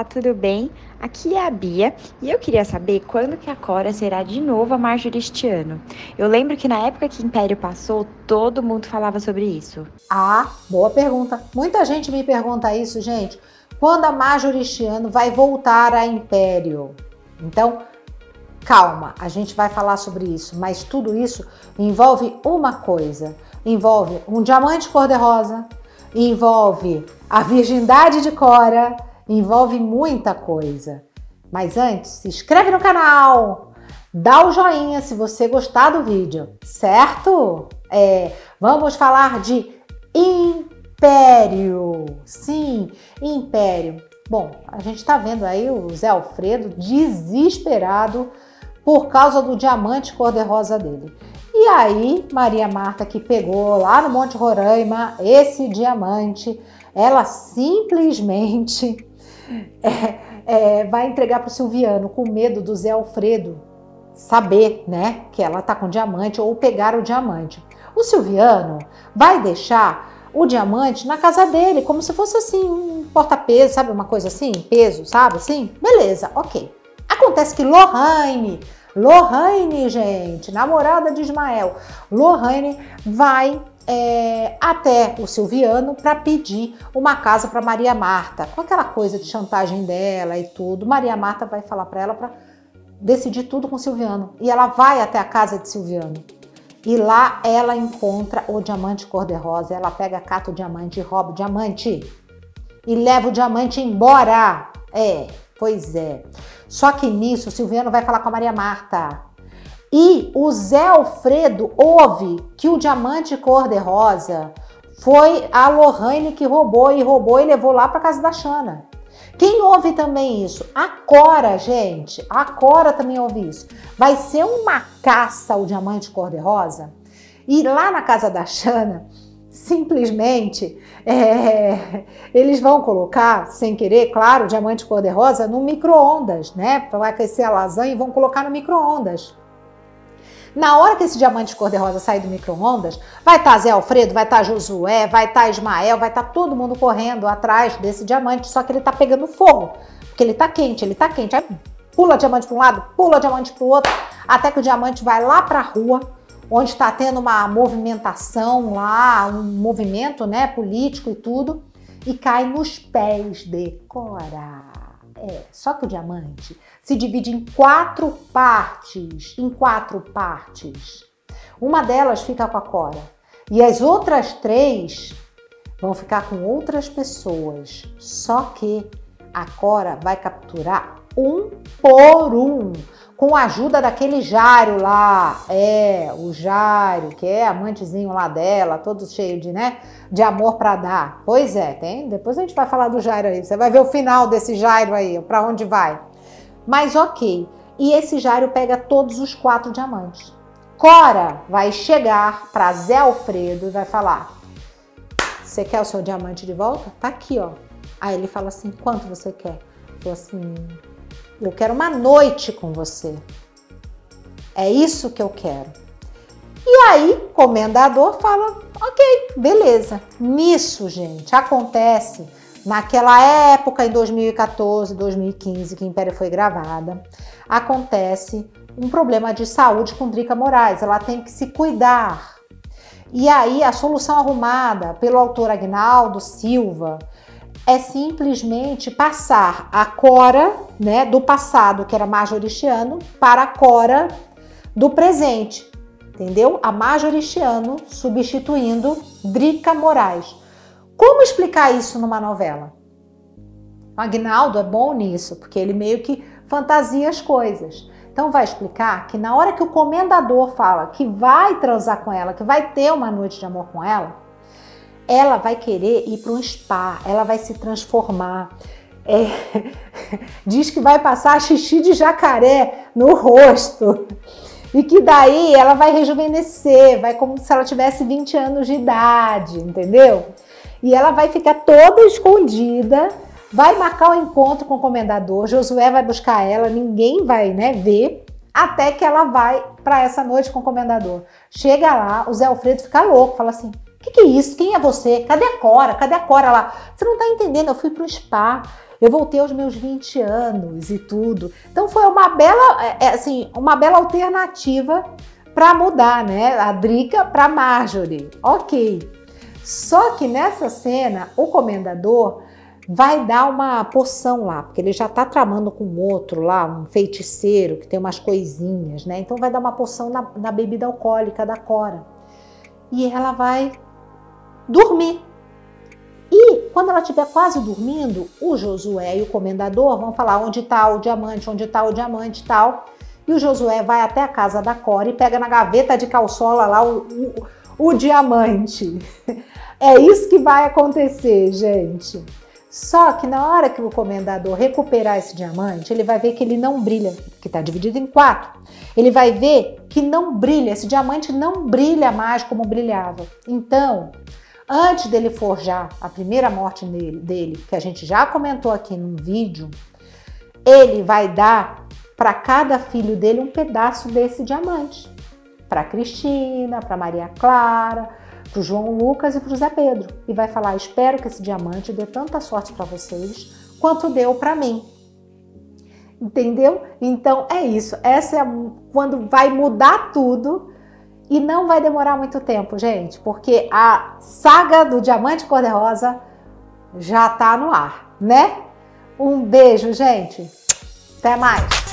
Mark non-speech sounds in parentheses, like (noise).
Olá, tudo bem? Aqui é a Bia e eu queria saber quando que a Cora será de novo a Marjorie este ano. Eu lembro que na época que Império passou, todo mundo falava sobre isso. Ah, boa pergunta. Muita gente me pergunta isso, gente. Quando a Marjorie este ano vai voltar a Império? Então, calma, a gente vai falar sobre isso, mas tudo isso envolve uma coisa. Envolve um diamante cor-de-rosa, envolve a virgindade de Cora, envolve muita coisa. Mas antes, se inscreve no canal, dá o joinha se você gostar do vídeo, certo? É, vamos falar de império. Sim, império. Bom, a gente está vendo aí o Zé Alfredo desesperado por causa do diamante cor-de-rosa dele. E aí, Maria Marta, que pegou lá no Monte Roraima esse diamante, ela simplesmente é, é, vai entregar para o Silviano com medo do Zé Alfredo saber, né, que ela tá com diamante ou pegar o diamante. O Silviano vai deixar o diamante na casa dele, como se fosse assim, um porta-peso, sabe? Uma coisa assim, peso, sabe? Assim, beleza, ok. Acontece que Lohane, Lohane, gente, namorada de Ismael, Lohane vai é, até o Silviano para pedir uma casa para Maria Marta, com aquela coisa de chantagem dela e tudo. Maria Marta vai falar para ela para decidir tudo com o Silviano e ela vai até a casa de Silviano. E lá ela encontra o diamante cor-de-rosa. Ela pega, cata o diamante rouba o diamante. E leva o diamante embora. É, pois é. Só que nisso o Silviano vai falar com a Maria Marta. E o Zé Alfredo ouve que o diamante cor-de-rosa foi a Lohane que roubou e roubou e levou lá para casa da Xana. Quem ouve também isso? A Cora, gente. A Cora também ouve isso. Vai ser uma caça ao diamante cor-de-rosa. E lá na casa da Xana, simplesmente é, eles vão colocar, sem querer, claro, o diamante cor-de-rosa no micro-ondas, né? Para aquecer a lasanha e vão colocar no micro-ondas. Na hora que esse diamante cor-de-rosa sair do micro-ondas, vai estar tá Zé Alfredo, vai estar tá Josué, vai estar tá Ismael, vai estar tá todo mundo correndo atrás desse diamante, só que ele está pegando fogo, porque ele está quente, ele está quente. Aí pula diamante para um lado, pula diamante para o outro, até que o diamante vai lá para a rua, onde está tendo uma movimentação lá, um movimento né, político e tudo, e cai nos pés de Cora. É, só que o diamante se divide em quatro partes, em quatro partes. Uma delas fica com a Cora e as outras três vão ficar com outras pessoas. Só que a Cora vai capturar um por um, com a ajuda daquele Jário lá. É, o Jário, que é amantezinho lá dela, todo cheio de, né, de amor para dar. Pois é, tem. Depois a gente vai falar do Jairo aí. Você vai ver o final desse Jairo aí, para onde vai. Mas ok. E esse Jairo pega todos os quatro diamantes. Cora vai chegar para Zé Alfredo e vai falar: Você quer o seu diamante de volta? Tá aqui, ó. Aí ele fala assim: Quanto você quer? Falou assim: Eu quero uma noite com você. É isso que eu quero. E aí, comendador fala: Ok, beleza. Nisso, gente, acontece Naquela época, em 2014, 2015, que Império foi gravada, acontece um problema de saúde com Drica Moraes. Ela tem que se cuidar. E aí, a solução arrumada pelo autor Agnaldo Silva é simplesmente passar a Cora, né, do passado, que era majoristiano, para a Cora do presente, entendeu? A majoristiano substituindo Drica Moraes. Como explicar isso numa novela? O Agnaldo é bom nisso, porque ele meio que fantasia as coisas. Então vai explicar que na hora que o comendador fala que vai transar com ela, que vai ter uma noite de amor com ela, ela vai querer ir para um spa, ela vai se transformar. É, (laughs) diz que vai passar xixi de jacaré no rosto. E que daí ela vai rejuvenescer, vai como se ela tivesse 20 anos de idade, entendeu? e ela vai ficar toda escondida, vai marcar o um encontro com o comendador, Josué vai buscar ela, ninguém vai né, ver, até que ela vai para essa noite com o comendador. Chega lá, o Zé Alfredo fica louco, fala assim: o que, que é isso? Quem é você? Cadê a Cora? Cadê a Cora lá? Você não tá entendendo, eu fui pro spa eu voltei aos meus 20 anos e tudo. Então foi uma bela, é, é, assim, uma bela alternativa para mudar, né? A Drica para Marjorie. Ok. Só que nessa cena, o comendador vai dar uma poção lá, porque ele já tá tramando com outro lá, um feiticeiro que tem umas coisinhas, né? Então vai dar uma poção na, na bebida alcoólica da Cora. E ela vai dormir. E quando ela estiver quase dormindo, o Josué e o comendador vão falar onde está o diamante, onde está o diamante tal. E o Josué vai até a casa da Cora e pega na gaveta de calçola lá o, o, o diamante. (laughs) É isso que vai acontecer, gente. Só que na hora que o comendador recuperar esse diamante, ele vai ver que ele não brilha, que está dividido em quatro. Ele vai ver que não brilha, esse diamante não brilha mais como brilhava. Então, antes dele forjar a primeira morte dele, que a gente já comentou aqui num vídeo, ele vai dar para cada filho dele um pedaço desse diamante. Para Cristina, para Maria Clara, para João Lucas e para o Zé Pedro. E vai falar: Espero que esse diamante dê tanta sorte para vocês quanto deu para mim. Entendeu? Então é isso. Essa é a, quando vai mudar tudo e não vai demorar muito tempo, gente, porque a saga do Diamante Cor-de-Rosa já tá no ar, né? Um beijo, gente. Até mais.